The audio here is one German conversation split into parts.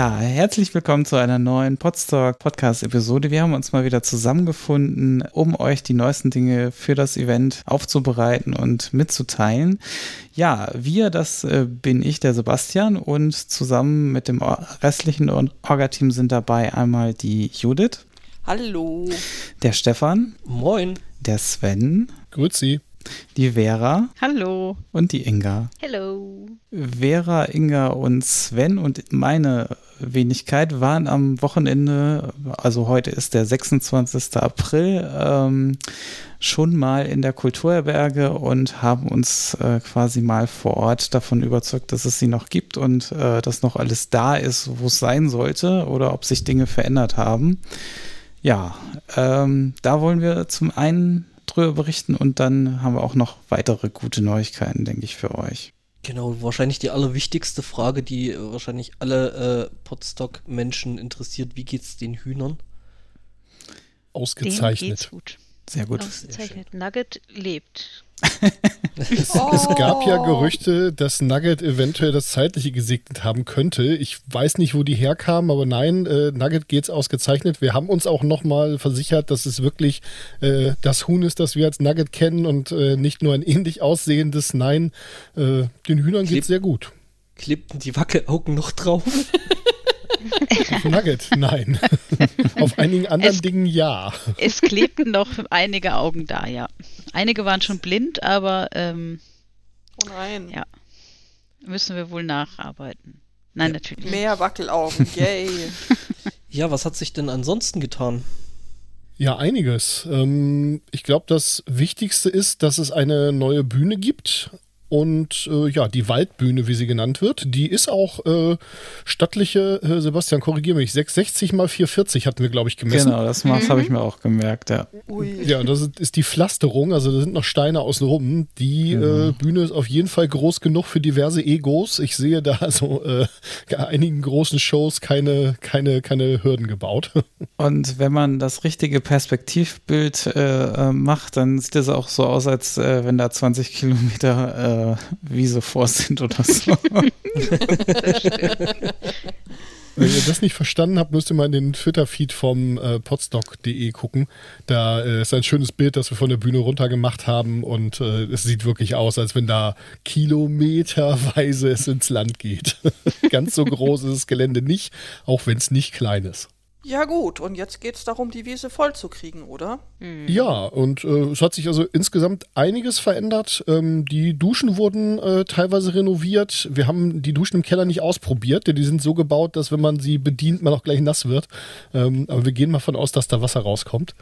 Ja, herzlich willkommen zu einer neuen Podstock Podcast Episode. Wir haben uns mal wieder zusammengefunden, um euch die neuesten Dinge für das Event aufzubereiten und mitzuteilen. Ja, wir, das äh, bin ich, der Sebastian und zusammen mit dem restlichen Orga-Team sind dabei einmal die Judith. Hallo. Der Stefan. Moin. Der Sven. Grüezi die Vera. Hallo. Und die Inga. Hallo. Vera, Inga und Sven und meine Wenigkeit waren am Wochenende, also heute ist der 26. April, ähm, schon mal in der Kulturherberge und haben uns äh, quasi mal vor Ort davon überzeugt, dass es sie noch gibt und äh, dass noch alles da ist, wo es sein sollte oder ob sich Dinge verändert haben. Ja, ähm, da wollen wir zum einen drüber berichten und dann haben wir auch noch weitere gute Neuigkeiten, denke ich, für euch. Genau, wahrscheinlich die allerwichtigste Frage, die äh, wahrscheinlich alle äh, Podstock-Menschen interessiert. Wie geht's den Hühnern? Ausgezeichnet. Dem geht's gut. Sehr gut. Ausgezeichnet. Sehr Nugget lebt. Es, oh. es, gab ja Gerüchte, dass Nugget eventuell das Zeitliche gesegnet haben könnte. Ich weiß nicht, wo die herkamen, aber nein, äh, Nugget geht's ausgezeichnet. Wir haben uns auch nochmal versichert, dass es wirklich äh, das Huhn ist, das wir als Nugget kennen und äh, nicht nur ein ähnlich aussehendes. Nein, äh, den Hühnern Kleb geht's sehr gut. Klebten die Wackelaugen noch drauf? Auf Nugget, nein. Auf einigen anderen es, Dingen ja. Es klebten noch einige Augen da, ja. Einige waren schon blind, aber ähm, oh nein. Ja. Müssen wir wohl nacharbeiten. Nein, ja. natürlich. Mehr Wackelaugen, yay. ja, was hat sich denn ansonsten getan? Ja, einiges. Ähm, ich glaube, das Wichtigste ist, dass es eine neue Bühne gibt. Und äh, ja, die Waldbühne, wie sie genannt wird, die ist auch äh, stattliche, äh, Sebastian, korrigiere mich, 660 mal 440 hatten wir, glaube ich, gemessen. Genau, das mhm. habe ich mir auch gemerkt, ja. Ui. Ja, das ist, ist, die Pflasterung, also da sind noch Steine außenrum. Die mhm. Bühne ist auf jeden Fall groß genug für diverse Egos. Ich sehe da also äh, einigen großen Shows keine, keine, keine Hürden gebaut. Und wenn man das richtige Perspektivbild äh, macht, dann sieht es auch so aus, als wenn da 20 Kilometer äh, Wiese vor sind oder so. Wenn ihr das nicht verstanden habt, müsst ihr mal in den Twitter-Feed vom äh, podstock.de gucken. Da äh, ist ein schönes Bild, das wir von der Bühne runter gemacht haben und äh, es sieht wirklich aus, als wenn da kilometerweise es ins Land geht. Ganz so groß ist das Gelände nicht, auch wenn es nicht klein ist. Ja gut, und jetzt geht es darum, die Wiese voll zu kriegen, oder? Mhm. Ja, und äh, es hat sich also insgesamt einiges verändert. Ähm, die Duschen wurden äh, teilweise renoviert. Wir haben die Duschen im Keller nicht ausprobiert, denn die sind so gebaut, dass wenn man sie bedient, man auch gleich nass wird. Ähm, aber wir gehen mal von aus, dass da Wasser rauskommt.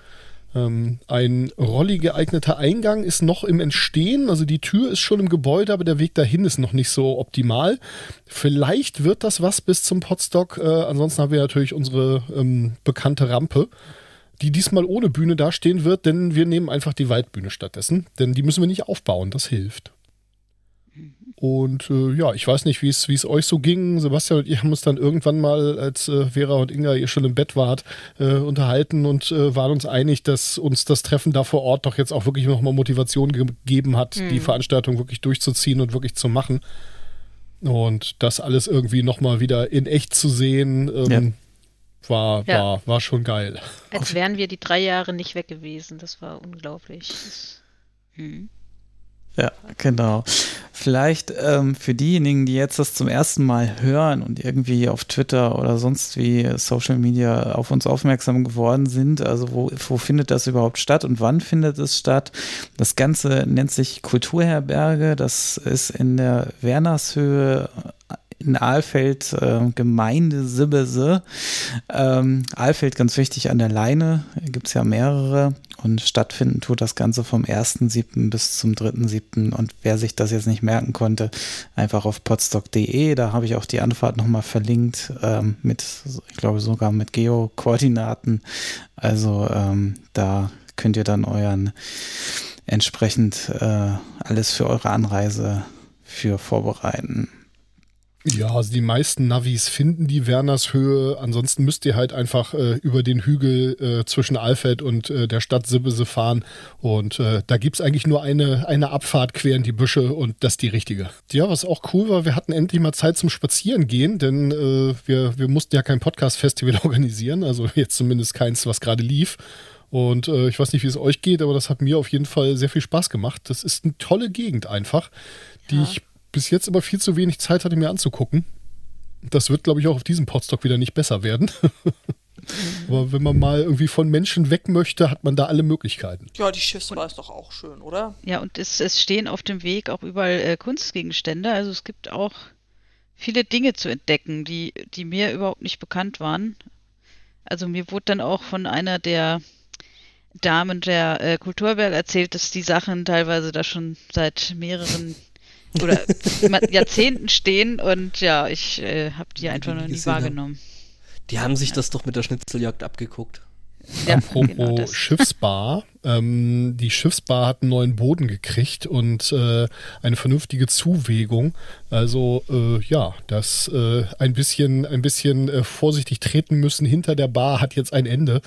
Ähm, ein rolli geeigneter Eingang ist noch im Entstehen. Also die Tür ist schon im Gebäude, aber der Weg dahin ist noch nicht so optimal. Vielleicht wird das was bis zum Potstock. Äh, ansonsten haben wir natürlich unsere ähm, bekannte Rampe, die diesmal ohne Bühne dastehen wird, denn wir nehmen einfach die Waldbühne stattdessen. Denn die müssen wir nicht aufbauen, das hilft. Und äh, ja, ich weiß nicht, wie es euch so ging. Sebastian und ich haben uns dann irgendwann mal, als äh, Vera und Inga ihr schon im Bett wart, äh, unterhalten und äh, waren uns einig, dass uns das Treffen da vor Ort doch jetzt auch wirklich nochmal Motivation gegeben hat, mhm. die Veranstaltung wirklich durchzuziehen und wirklich zu machen. Und das alles irgendwie nochmal wieder in echt zu sehen, ähm, ja. War, ja. war, war schon geil. Als wären wir die drei Jahre nicht weg gewesen. Das war unglaublich. Das, hm. Ja, genau. Vielleicht ähm, für diejenigen, die jetzt das zum ersten Mal hören und irgendwie auf Twitter oder sonst wie Social Media auf uns aufmerksam geworden sind, also wo, wo findet das überhaupt statt und wann findet es statt? Das Ganze nennt sich Kulturherberge. Das ist in der Wernershöhe in Aalfeld, äh, Gemeinde Sibbese. Ähm, Aalfeld ganz wichtig an der Leine, gibt es ja mehrere und stattfinden tut das Ganze vom 1.7. bis zum 3.7. Und wer sich das jetzt nicht merken konnte, einfach auf podstock.de, da habe ich auch die Anfahrt nochmal verlinkt ähm, mit, ich glaube sogar mit Geo-Koordinaten. Also ähm, da könnt ihr dann euren entsprechend äh, alles für eure Anreise für vorbereiten. Ja, also die meisten Navis finden die Wernershöhe. Ansonsten müsst ihr halt einfach äh, über den Hügel äh, zwischen Alfeld und äh, der Stadt Sibbese fahren. Und äh, da gibt es eigentlich nur eine, eine Abfahrt quer in die Büsche und das ist die richtige. Ja, was auch cool war, wir hatten endlich mal Zeit zum Spazierengehen, denn äh, wir, wir mussten ja kein Podcast-Festival organisieren. Also jetzt zumindest keins, was gerade lief. Und äh, ich weiß nicht, wie es euch geht, aber das hat mir auf jeden Fall sehr viel Spaß gemacht. Das ist eine tolle Gegend einfach, die Ja. ich bis jetzt immer viel zu wenig Zeit hatte, mir anzugucken. Das wird, glaube ich, auch auf diesem Podstock wieder nicht besser werden. aber wenn man mal irgendwie von Menschen weg möchte, hat man da alle Möglichkeiten. Ja, die Schiffsbar ist doch auch schön, oder? Ja, und es, es stehen auf dem Weg auch überall äh, Kunstgegenstände. Also es gibt auch viele Dinge zu entdecken, die, die mir überhaupt nicht bekannt waren. Also mir wurde dann auch von einer der Damen der äh, Kulturberg erzählt, dass die Sachen teilweise da schon seit mehreren oder Jahrzehnten stehen und ja, ich äh, habe die Ja, einfach noch nie gesehen haben. wahrgenommen. Die haben sich das doch mit der Schnitzeljagd abgeguckt. Ja, Apropos genau. Schiffsbar. Ähm, die Schiffsbar hat einen neuen Boden gekriegt und äh, eine vernünftige Zuwegung. Also äh, ja, das äh, ein bisschen, ein bisschen äh, vorsichtig treten müssen hinter der Bar hat jetzt ein Ende.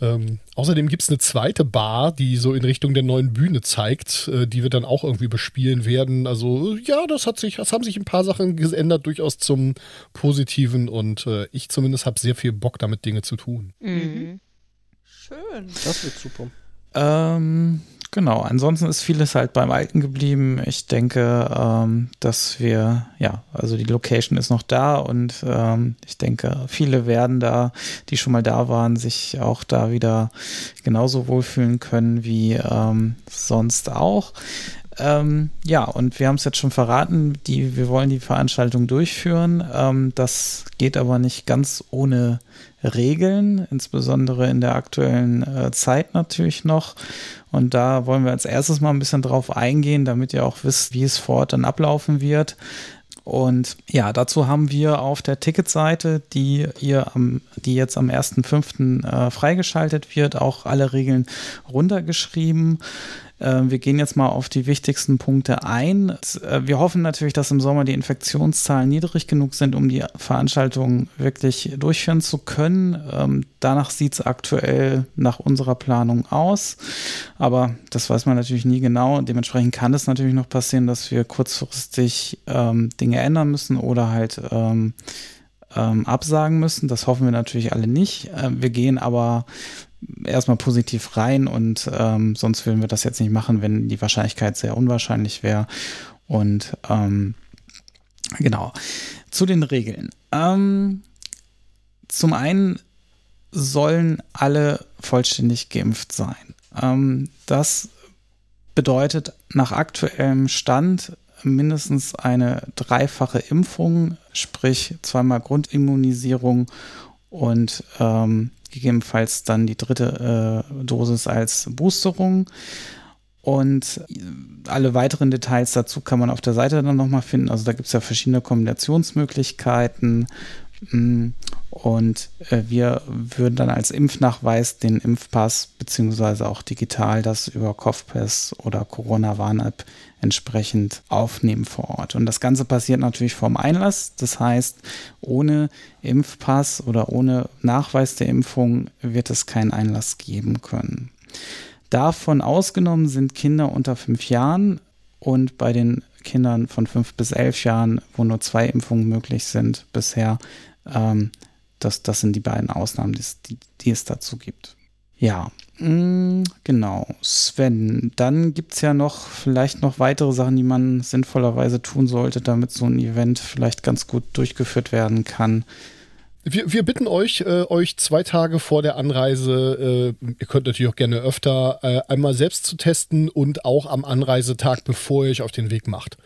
Ähm, außerdem gibt es eine zweite Bar, die so in Richtung der neuen Bühne zeigt, äh, die wir dann auch irgendwie bespielen werden. Also ja, das hat sich, das haben sich ein paar Sachen geändert, durchaus zum Positiven und äh, ich zumindest habe sehr viel Bock, damit Dinge zu tun. Mhm. Schön. Das wird super. Ähm, genau, ansonsten ist vieles halt beim Alten geblieben. Ich denke, ähm, dass wir, ja, also die Location ist noch da und ähm, ich denke, viele werden da, die schon mal da waren, sich auch da wieder genauso wohlfühlen können wie ähm, sonst auch. Ähm, ja, und wir haben es jetzt schon verraten, die, wir wollen die Veranstaltung durchführen. Ähm, das geht aber nicht ganz ohne Regeln, insbesondere in der aktuellen äh, Zeit natürlich noch. Und da wollen wir als erstes mal ein bisschen drauf eingehen, damit ihr auch wisst, wie es vor Ort dann ablaufen wird. Und ja, dazu haben wir auf der Ticketseite, die ihr am, die jetzt am 1.5. Äh, freigeschaltet wird, auch alle Regeln runtergeschrieben. Äh, wir gehen jetzt mal auf die wichtigsten Punkte ein. Äh, Wir hoffen natürlich, dass im Sommer die Infektionszahlen niedrig genug sind, um die Veranstaltung wirklich durchführen zu können. Ähm, Danach sieht es aktuell nach unserer Planung aus. Aber das weiß man natürlich nie genau. Dementsprechend kann es natürlich noch passieren, dass wir kurzfristig ähm, Dinge ändern müssen oder halt ähm, ähm, absagen müssen. Das hoffen wir natürlich alle nicht. Äh, wir gehen aber erstmal positiv rein und ähm, sonst würden wir das jetzt nicht machen, wenn die Wahrscheinlichkeit sehr unwahrscheinlich wäre. Und ähm, genau. Zu den Regeln. Ähm, zum einen sollen alle vollständig geimpft sein. Ähm, das bedeutet nach aktuellem Stand mindestens eine dreifache Impfung, sprich zweimal Grundimmunisierung und ähm, gegebenenfalls dann die dritte äh, Dosis als Boosterung. Und alle weiteren Details dazu kann man auf der Seite dann nochmal finden. Also da gibt es ja verschiedene Kombinationsmöglichkeiten. Mm, Und äh, wir würden dann als Impfnachweis den Impfpass beziehungsweise auch digital das über Kopfpass oder Corona-Warn-App entsprechend aufnehmen vor Ort. Und das Ganze passiert natürlich vorm Einlass. Das heißt, ohne Impfpass oder ohne Nachweis der Impfung wird es keinen Einlass geben können. Davon ausgenommen sind Kinder unter fünf Jahren und bei den Kindern von fünf bis elf Jahren, wo nur zwei Impfungen möglich sind bisher, ähm, das, das sind die beiden Ausnahmen, die, es- die, die es dazu gibt. Ja, mh, genau. Sven, dann gibt es ja noch vielleicht noch weitere Sachen, die man sinnvollerweise tun sollte, damit so ein Event vielleicht ganz gut durchgeführt werden kann. Wir, wir bitten euch, äh, euch zwei Tage vor der Anreise, äh, ihr könnt natürlich auch gerne öfter, äh, einmal selbst zu testen und auch am Anreisetag, bevor ihr euch auf den Weg macht.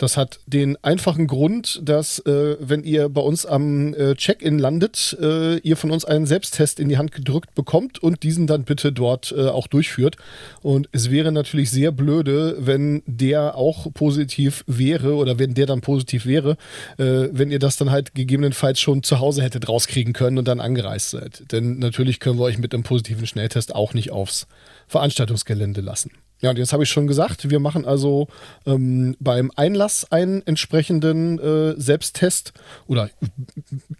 Das hat den einfachen Grund, dass äh, wenn ihr bei uns am äh, Check-in landet, äh, ihr von uns einen Selbsttest in die Hand gedrückt bekommt und diesen dann bitte dort äh, auch durchführt. Und es wäre natürlich sehr blöde, wenn der auch positiv wäre oder wenn der dann positiv wäre, äh, wenn ihr das dann halt gegebenenfalls schon zu Hause hättet rauskriegen können und dann angereist seid. Denn natürlich können wir euch mit einem positiven Schnelltest auch nicht aufs Veranstaltungsgelände lassen. Ja, und jetzt habe ich schon gesagt, wir machen also ähm, beim Einlass einen entsprechenden äh, Selbsttest oder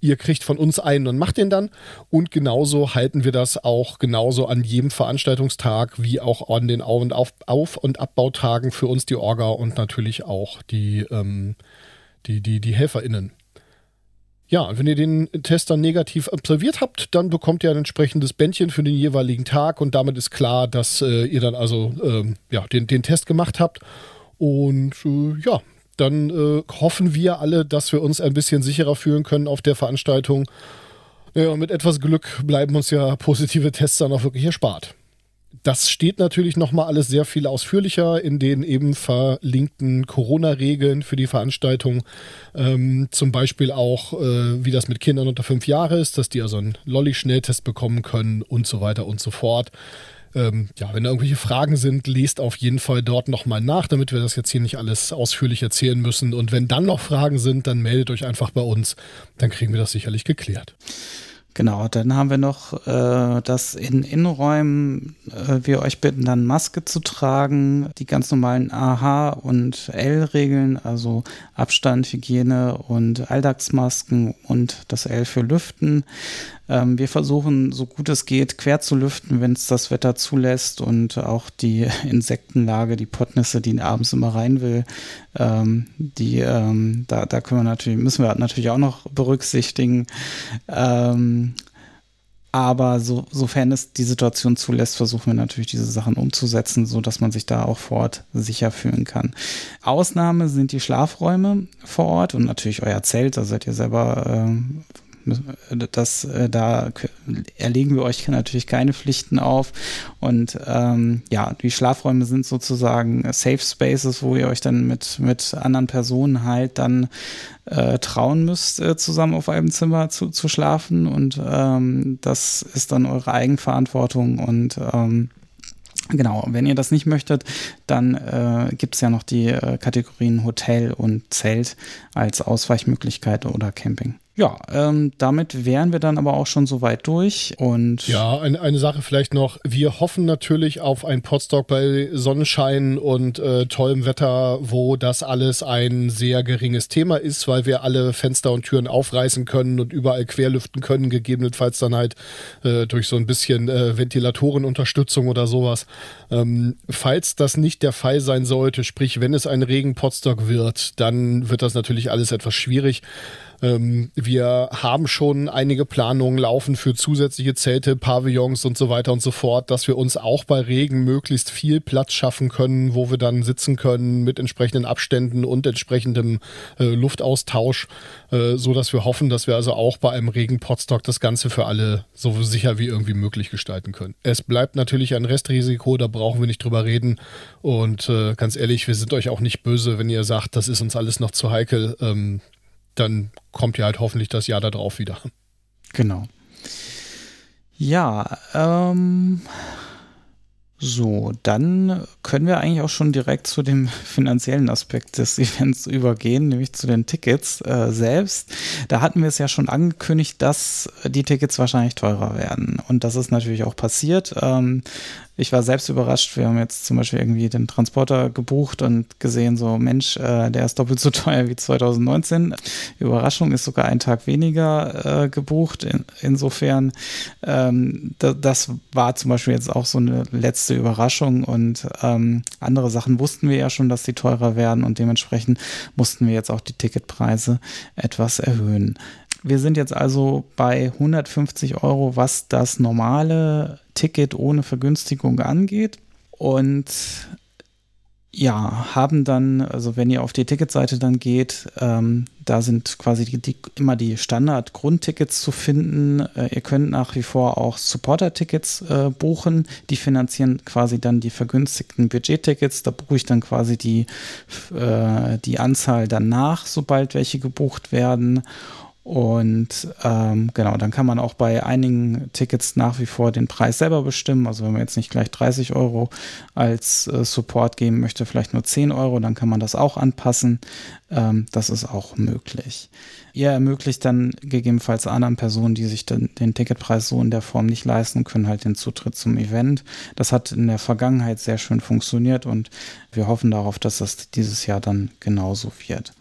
ihr kriegt von uns einen und macht den dann. Und genauso halten wir das auch genauso an jedem Veranstaltungstag wie auch an den Auf- und, Auf-, Auf und Abbautagen für uns die Orga und natürlich auch die, ähm, die, die, die HelferInnen. Ja, und wenn ihr den Test dann negativ absolviert habt, dann bekommt ihr ein entsprechendes Bändchen für den jeweiligen Tag und damit ist klar, dass äh, ihr dann also ähm, ja, den, den Test gemacht habt. Und äh, ja, dann äh, hoffen wir alle, dass wir uns ein bisschen sicherer fühlen können auf der Veranstaltung. Ja, mit etwas Glück bleiben uns ja positive Tests dann auch wirklich erspart. Das steht natürlich nochmal alles sehr viel ausführlicher in den eben verlinkten Corona-Regeln für die Veranstaltung. Ähm, zum Beispiel auch, äh, wie das mit Kindern unter fünf Jahre ist, dass die also einen Lolli-Schnelltest bekommen können und so weiter und so fort. Ähm, ja, wenn da irgendwelche Fragen sind, lest auf jeden Fall dort nochmal nach, damit wir das jetzt hier nicht alles ausführlich erzählen müssen. Und wenn dann noch Fragen sind, dann meldet euch einfach bei uns. Dann kriegen wir das sicherlich geklärt. Genau, dann haben wir noch, äh, dass in Innenräumen äh, wir euch bitten, dann Maske zu tragen, die ganz normalen AH- und L-Regeln, also Abstand, Hygiene und Alltagsmasken und das L für Lüften. Ähm, wir versuchen, so gut es geht, quer zu lüften, wenn es das Wetter zulässt und auch die Insektenlage, die Potnisse, die abends immer rein will, ähm, die, ähm, da, da können wir natürlich, müssen wir natürlich auch noch berücksichtigen. Ähm, aber so, sofern es die Situation zulässt, versuchen wir natürlich diese Sachen umzusetzen, so dass man sich da auch vor Ort sicher fühlen kann. Ausnahme sind die Schlafräume vor Ort und natürlich euer Zelt. Da seid ihr selber äh, das, äh, da erlegen wir euch natürlich keine Pflichten auf. Und ähm, ja, die Schlafräume sind sozusagen Safe Spaces, wo ihr euch dann mit, mit anderen Personen halt dann äh, trauen müsst, äh, zusammen auf einem Zimmer zu, zu schlafen. Und ähm, das ist dann eure Eigenverantwortung und ähm, Genau, wenn ihr das nicht möchtet, dann äh, gibt es ja noch die äh, Kategorien Hotel und Zelt als Ausweichmöglichkeit oder Camping. Ja, ähm, damit wären wir dann aber auch schon soweit durch. Und ja, eine, eine Sache vielleicht noch. Wir hoffen natürlich auf ein Podstock bei Sonnenschein und äh, tollem Wetter, wo das alles ein sehr geringes Thema ist, weil wir alle Fenster und Türen aufreißen können und überall querlüften können, gegebenenfalls dann halt äh, durch so ein bisschen äh, Ventilatorenunterstützung oder sowas. Ähm, falls das nicht der Fall sein sollte, sprich, wenn es ein Regen-Podstock wird, dann wird das natürlich alles etwas schwierig. Ähm, wir haben schon einige Planungen laufen für zusätzliche Zelte, Pavillons und so weiter und so fort, dass wir uns auch bei Regen möglichst viel Platz schaffen können, wo wir dann sitzen können mit entsprechenden Abständen und entsprechendem äh, Luftaustausch, äh, so dass wir hoffen, dass wir also auch bei einem Regen-Potstock das Ganze für alle so sicher wie irgendwie möglich gestalten können. Es bleibt natürlich ein Restrisiko, da brauchen wir nicht drüber reden. Und äh, ganz ehrlich, wir sind euch auch nicht böse, wenn ihr sagt, das ist uns alles noch zu heikel. Ähm, dann kommt ja halt hoffentlich das Jahr darauf wieder. Genau. Ja, ähm, so, dann können wir eigentlich auch schon direkt zu dem finanziellen Aspekt des Events übergehen, nämlich zu den Tickets äh, selbst. Da hatten wir es ja schon angekündigt, dass die Tickets wahrscheinlich teurer werden. Und das ist natürlich auch passiert. Ähm, ich war selbst überrascht. Wir haben jetzt zum Beispiel irgendwie den Transporter gebucht und gesehen, so Mensch, äh, der ist doppelt so teuer wie 2019. Überraschung ist sogar ein Tag weniger äh, gebucht. In, insofern, ähm, da, das war zum Beispiel jetzt auch so eine letzte Überraschung und ähm, andere Sachen wussten wir ja schon, dass die teurer werden und dementsprechend mussten wir jetzt auch die Ticketpreise etwas erhöhen. Wir sind jetzt also bei 150 Euro, was das normale Ticket ohne Vergünstigung angeht. Und ja, haben dann, also wenn ihr auf die Ticketseite dann geht, ähm, da sind quasi die, die, immer die Standard-Grundtickets zu finden. Äh, ihr könnt nach wie vor auch Supporter-Tickets äh, buchen. Die finanzieren quasi dann die vergünstigten Budget-Tickets. Da buche ich dann quasi die, äh, die Anzahl danach, sobald welche gebucht werden. Und ähm, genau, dann kann man auch bei einigen Tickets nach wie vor den Preis selber bestimmen. Also wenn man jetzt nicht gleich 30 Euro als äh, Support geben möchte, vielleicht nur 10 Euro, dann kann man das auch anpassen. Ähm, das ist auch möglich. Ihr ermöglicht dann gegebenenfalls anderen Personen, die sich dann den Ticketpreis so in der Form nicht leisten können, halt den Zutritt zum Event. Das hat in der Vergangenheit sehr schön funktioniert und wir hoffen darauf, dass das dieses Jahr dann genauso wird.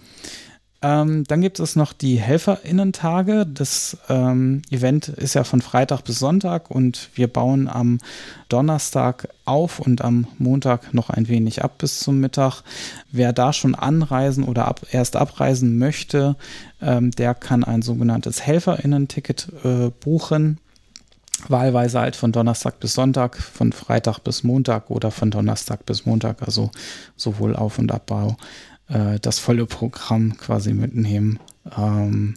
Ähm, dann gibt es noch die HelferInnen-Tage. Das ähm, Event ist ja von Freitag bis Sonntag und wir bauen am Donnerstag auf und am Montag noch ein wenig ab bis zum Mittag. Wer da schon anreisen oder ab, erst abreisen möchte, ähm, der kann ein sogenanntes HelferInnen-Ticket äh, buchen. Wahlweise halt von Donnerstag bis Sonntag, von Freitag bis Montag oder von Donnerstag bis Montag, also sowohl Auf- und Abbau äh, das volle Programm quasi mitnehmen. Ähm,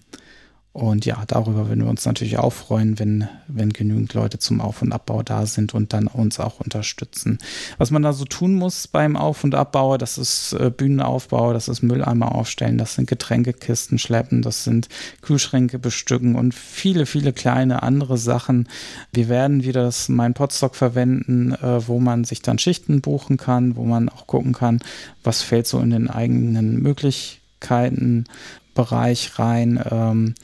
und ja, darüber würden wir uns natürlich auch freuen, wenn, wenn genügend Leute zum Auf- und Abbau da sind und dann uns auch unterstützen. Was man da so tun muss beim Auf- und Abbau, das ist äh, Bühnenaufbau, das ist Mülleimer aufstellen, das sind Getränkekisten schleppen, das sind Kühlschränke bestücken und viele, viele kleine andere Sachen. Wir werden wieder das Mein Podstock verwenden, äh, wo man sich dann Schichten buchen kann, wo man auch gucken kann, was fällt so in den eigenen Möglichkeiten Bereich rein. Ähm,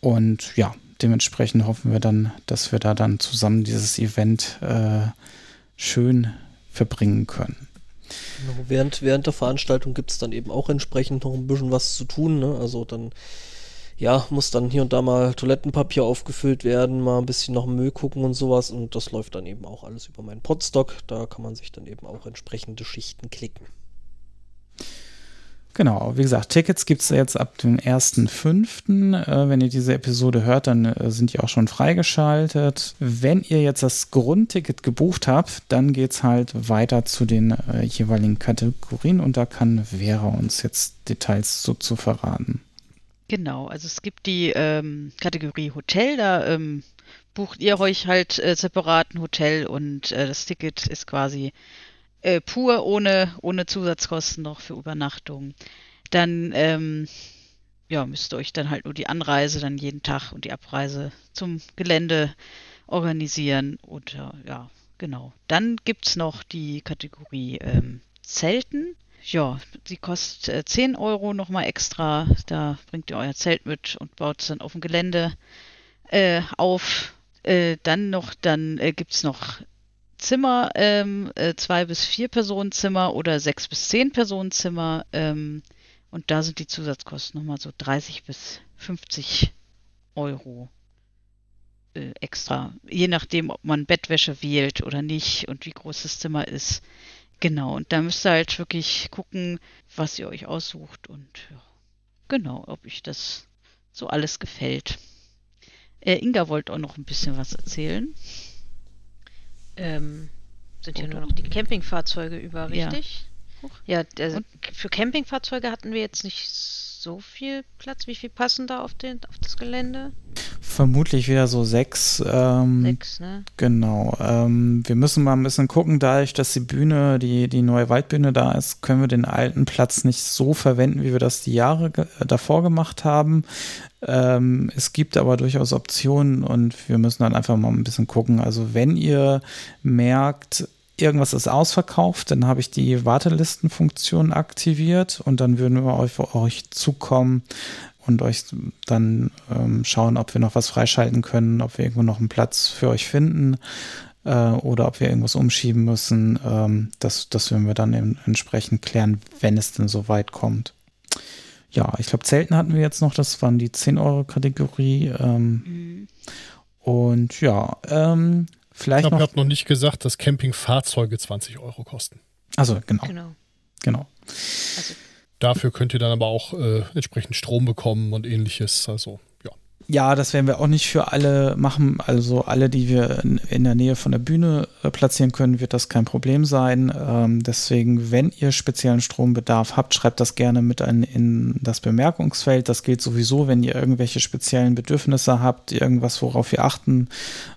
und ja, dementsprechend hoffen wir dann, dass wir da dann zusammen dieses Event äh, schön verbringen können. Genau, während, während der Veranstaltung gibt es dann eben auch entsprechend noch ein bisschen was zu tun. Ne? Also dann, ja, muss dann hier und da mal Toilettenpapier aufgefüllt werden, mal ein bisschen noch Müll gucken und sowas. Und das läuft dann eben auch alles über meinen Podstock. Da kann man sich dann eben auch entsprechende Schichten klicken. Genau, wie gesagt, Tickets gibt es jetzt ab dem 1.5. Äh, wenn ihr diese Episode hört, dann äh, sind die auch schon freigeschaltet. Wenn ihr jetzt das Grundticket gebucht habt, dann geht es halt weiter zu den äh, jeweiligen Kategorien und da kann Vera uns jetzt Details so zu verraten. Genau, also es gibt die ähm, Kategorie Hotel, da ähm, bucht ihr euch halt äh, separat ein Hotel und äh, das Ticket ist quasi äh, pur ohne, ohne Zusatzkosten noch für Übernachtung. Dann ähm, ja, müsst ihr euch dann halt nur die Anreise dann jeden Tag und die Abreise zum Gelände organisieren. Und äh, ja, genau. Dann gibt es noch die Kategorie ähm, Zelten. Ja, die kostet äh, 10 Euro nochmal extra. Da bringt ihr euer Zelt mit und baut es dann auf dem Gelände äh, auf. Äh, dann noch, dann äh, gibt es noch Zimmer, ähm, äh, zwei bis vier Personenzimmer oder sechs bis zehn Personenzimmer. Ähm, und da sind die Zusatzkosten nochmal so 30 bis 50 Euro äh, extra. Je nachdem, ob man Bettwäsche wählt oder nicht und wie groß das Zimmer ist. Genau, und da müsst ihr halt wirklich gucken, was ihr euch aussucht und ja, genau, ob euch das so alles gefällt. Äh, Inga wollte auch noch ein bisschen was erzählen. Ähm, sind ja nur noch die Campingfahrzeuge über, Ja. richtig? Huch. Ja, also für Campingfahrzeuge hatten wir jetzt nicht so viel Platz. Wie viel passen da auf, den, auf das Gelände? Vermutlich wieder so sechs. Ähm, Sechs, ne? Genau. Ähm, wir müssen mal ein bisschen gucken, dadurch, dass die Bühne, die, die neue Waldbühne da ist, können wir den alten Platz nicht so verwenden, wie wir das die Jahre ge- davor gemacht haben. Ähm, es gibt aber durchaus Optionen und wir müssen dann einfach mal ein bisschen gucken. Also wenn ihr merkt, irgendwas ist ausverkauft, dann habe ich die Wartelistenfunktion aktiviert und dann würden wir auf euch zukommen und euch dann ähm, schauen, ob wir noch was freischalten können, ob wir irgendwo noch einen Platz für euch finden äh, oder ob wir irgendwas umschieben müssen. Ähm, das, das werden wir dann eben entsprechend klären, wenn es denn so weit kommt. Ja, ich glaube, Zelten hatten wir jetzt noch, das waren die 10-Euro-Kategorie. Ähm, Mhm. und ja, ähm, Ich vielleicht glaube, ihr noch. habt noch nicht gesagt, dass Campingfahrzeuge 20 Euro kosten. Also genau, Genau. genau. Also Dafür könnt ihr dann aber auch äh, entsprechend Strom bekommen und ähnliches. Also, ja. Ja, das werden wir auch nicht für alle machen. Also alle, die wir in, in der Nähe von der Bühne äh, platzieren können, wird das kein Problem sein. Ähm, deswegen, wenn ihr speziellen Strombedarf habt, schreibt das gerne mit ein, in das Bemerkungsfeld. Das gilt sowieso, wenn ihr irgendwelche speziellen Bedürfnisse habt, irgendwas, worauf wir achten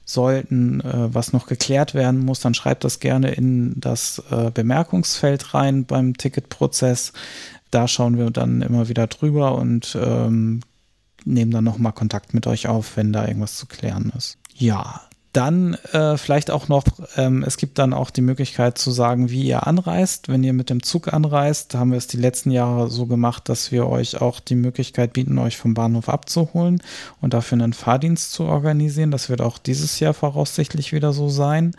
sollten, äh, was noch geklärt werden muss, dann schreibt das gerne in das äh, Bemerkungsfeld rein beim Ticketprozess. Da schauen wir dann immer wieder drüber und ähm, nehmen dann nochmal Kontakt mit euch auf, wenn da irgendwas zu klären ist. Ja, dann äh, vielleicht auch noch, ähm, es gibt dann auch die Möglichkeit zu sagen, wie ihr anreist. Wenn ihr mit dem Zug anreist, haben wir es die letzten Jahre so gemacht, dass wir euch auch die Möglichkeit bieten, euch vom Bahnhof abzuholen und dafür einen Fahrdienst zu organisieren. Das wird auch dieses Jahr voraussichtlich wieder so sein.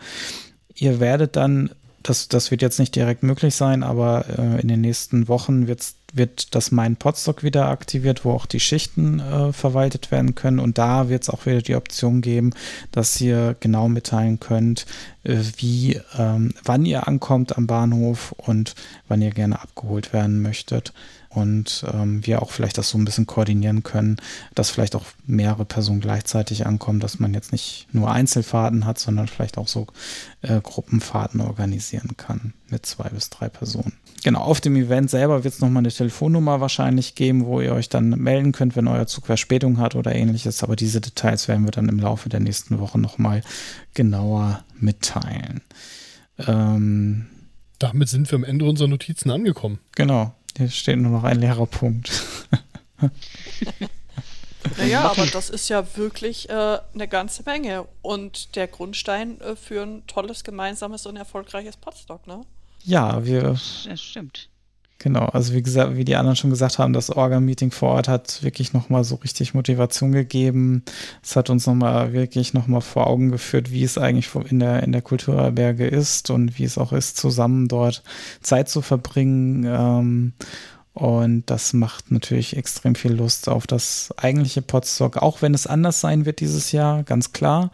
Ihr werdet dann, das, das wird jetzt nicht direkt möglich sein, aber äh, in den nächsten Wochen wird's wird das Mein Podstock wieder aktiviert, wo auch die Schichten äh, verwaltet werden können. Und da wird es auch wieder die Option geben, dass ihr genau mitteilen könnt, äh, wie, ähm, wann ihr ankommt am Bahnhof und wann ihr gerne abgeholt werden möchtet und ähm, wir auch vielleicht das so ein bisschen koordinieren können, dass vielleicht auch mehrere Personen gleichzeitig ankommen, dass man jetzt nicht nur Einzelfahrten hat, sondern vielleicht auch so äh, Gruppenfahrten organisieren kann mit zwei bis drei Personen. Genau, auf dem Event selber wird es nochmal eine Telefonnummer wahrscheinlich geben, wo ihr euch dann melden könnt, wenn euer Zug Verspätung hat oder ähnliches. Aber diese Details werden wir dann im Laufe der nächsten Woche nochmal genauer mitteilen. Ähm, Damit sind wir am Ende unserer Notizen angekommen. Genau. Hier steht nur noch ein leerer Punkt. naja, aber das ist ja wirklich äh, eine ganze Menge und der Grundstein äh, für ein tolles gemeinsames und erfolgreiches Podstock, ne? Ja, wir. Das stimmt. Genau, also wie gesagt, wie die anderen schon gesagt haben, das Orga-Meeting vor Ort hat wirklich nochmal so richtig Motivation gegeben. Es hat uns nochmal wirklich nochmal vor Augen geführt, wie es eigentlich in der, in der Kulturberge ist und wie es auch ist, zusammen dort Zeit zu verbringen. Ähm, und das macht natürlich extrem viel Lust auf das eigentliche Podstock, auch wenn es anders sein wird dieses Jahr, ganz klar.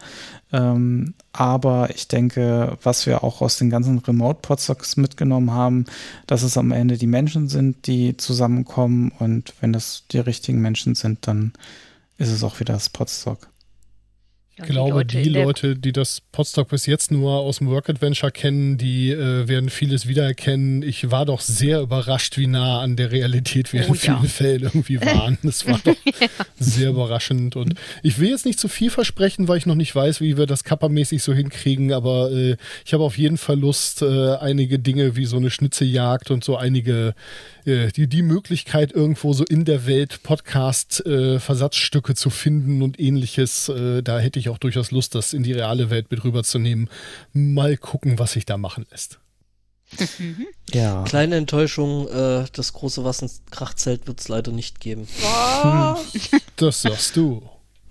Ähm, aber ich denke, was wir auch aus den ganzen Remote-Podstocks mitgenommen haben, dass es am Ende die Menschen sind, die zusammenkommen. Und wenn das die richtigen Menschen sind, dann ist es auch wieder das Podstock. Ich glaube, die Leute, die, Leute, die das Podstock bis jetzt nur aus dem Work Adventure kennen, die äh, werden vieles wiedererkennen. Ich war doch sehr überrascht, wie nah an der Realität wir oh, in vielen ja. Fällen irgendwie waren. Das war doch ja. sehr überraschend. Und ich will jetzt nicht zu viel versprechen, weil ich noch nicht weiß, wie wir das kappermäßig so hinkriegen, aber äh, ich habe auf jeden Fall Lust, äh, einige Dinge wie so eine Schnitzejagd und so einige äh, die, die Möglichkeit, irgendwo so in der Welt Podcast-Versatzstücke äh, zu finden und ähnliches, äh, da hätte ich auch durchaus Lust, das in die reale Welt mit rüberzunehmen. Mal gucken, was sich da machen lässt. Ja. Kleine Enttäuschung, äh, das große Wasserkrachtzelt wird es leider nicht geben. Das sagst du.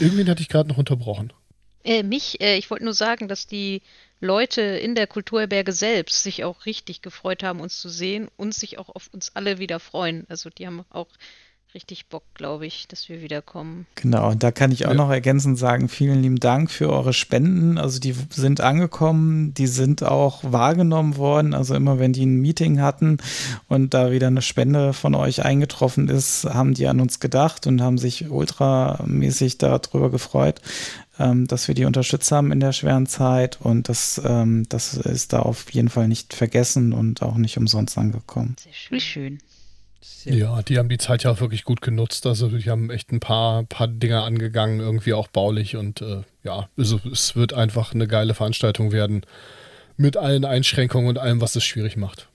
Irgendwen hatte ich gerade noch unterbrochen. Äh, mich, äh, ich wollte nur sagen, dass die Leute in der Kulturherberge selbst sich auch richtig gefreut haben, uns zu sehen und sich auch auf uns alle wieder freuen. Also die haben auch richtig Bock, glaube ich, dass wir wiederkommen. Genau, und da kann ich auch ja. noch ergänzend sagen, vielen lieben Dank für eure Spenden. Also die sind angekommen, die sind auch wahrgenommen worden. Also immer wenn die ein Meeting hatten und da wieder eine Spende von euch eingetroffen ist, haben die an uns gedacht und haben sich ultramäßig darüber gefreut ähm, dass wir die unterstützt haben in der schweren Zeit und das, ähm, das ist da auf jeden Fall nicht vergessen und auch nicht umsonst angekommen. Sehr schön. schön. Ja, die haben die Zeit ja auch wirklich gut genutzt. Also die haben echt ein paar, paar Dinge angegangen, irgendwie auch baulich und äh, ja, also es wird einfach eine geile Veranstaltung werden mit allen Einschränkungen und allem, was es schwierig macht.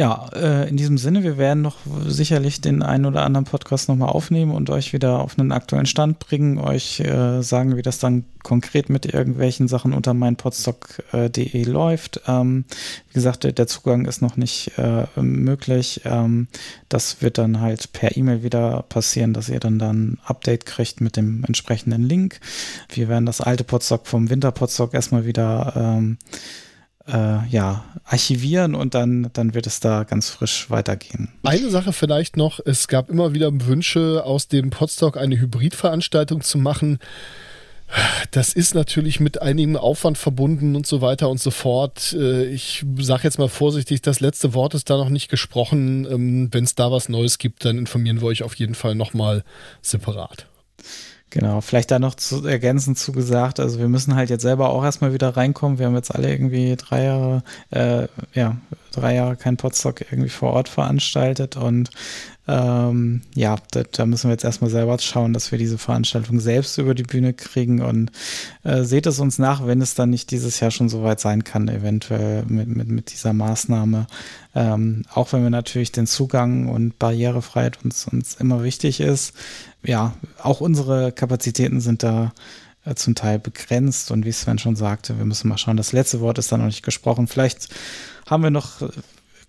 Ja, äh, in diesem Sinne, wir werden noch sicherlich den einen oder anderen Podcast nochmal aufnehmen und euch wieder auf einen aktuellen Stand bringen, euch äh, sagen, wie das dann konkret mit irgendwelchen Sachen unter meinpodstock.de läuft. Ähm, wie gesagt, der, der, Zugang ist noch nicht äh, möglich. Ähm, das wird dann halt per E-Mail wieder passieren, dass ihr dann dann Update kriegt mit dem entsprechenden Link. Wir werden das alte Podstock vom Winter-Podstock erstmal wieder ähm, äh, ja, archivieren und dann, dann wird es da ganz frisch weitergehen. Eine Sache vielleicht noch, es gab immer wieder Wünsche, aus dem Podstock eine Hybridveranstaltung zu machen. Das ist natürlich mit einigem Aufwand verbunden und so weiter und so fort. Äh, ich sage jetzt mal vorsichtig, das letzte Wort ist da noch nicht gesprochen. Ähm, Wenn es da was Neues gibt, dann informieren wir euch auf jeden Fall nochmal separat. Genau, vielleicht da noch zu ergänzend zugesagt, also wir müssen halt jetzt selber auch erstmal wieder reinkommen. Wir haben jetzt alle irgendwie drei Jahre, äh, ja, drei Jahre kein Podstock irgendwie vor Ort veranstaltet und ähm, ja, da, da, müssen wir jetzt erstmal selber schauen, dass wir diese Veranstaltung selbst über die Bühne kriegen und äh, seht es uns nach, wenn es dann nicht dieses Jahr schon soweit sein kann, eventuell mit, mit, mit dieser Maßnahme. Ähm, auch wenn wir natürlich den Zugang und Barrierefreiheit uns, uns immer wichtig ist. Ja, auch unsere Kapazitäten sind da äh, zum Teil begrenzt und wie Sven schon sagte, wir müssen mal schauen. Das letzte Wort ist da noch nicht gesprochen. Vielleicht haben wir noch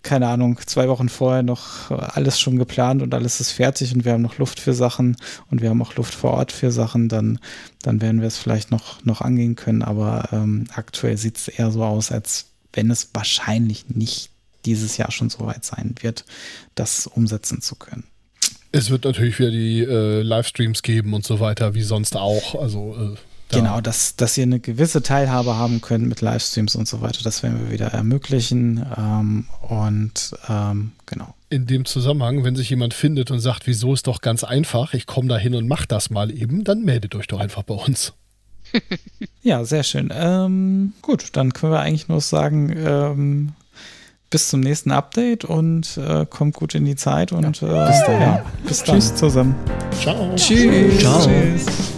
keine Ahnung, zwei Wochen vorher noch alles schon geplant und alles ist fertig und wir haben noch Luft für Sachen und wir haben auch Luft vor Ort für Sachen, dann, dann werden wir es vielleicht noch, noch angehen können. Aber ähm, aktuell sieht es eher so aus, als wenn es wahrscheinlich nicht dieses Jahr schon so weit sein wird, das umsetzen zu können. Es wird natürlich wieder die äh, Livestreams geben und so weiter, wie sonst auch. Also äh Genau, dass, dass ihr eine gewisse Teilhabe haben könnt mit Livestreams und so weiter, das werden wir wieder ermöglichen. Ähm, und ähm, genau. In dem Zusammenhang, wenn sich jemand findet und sagt, wieso ist doch ganz einfach, ich komme da hin und mach das mal eben, dann meldet euch doch einfach bei uns. ja, sehr schön. Ähm, gut, dann können wir eigentlich nur sagen, ähm, bis zum nächsten Update und äh, kommt gut in die Zeit und ja. äh, bis, ja, bis dann. Tschüss zusammen. Ciao. Tschüss. Ciao. Tschüss.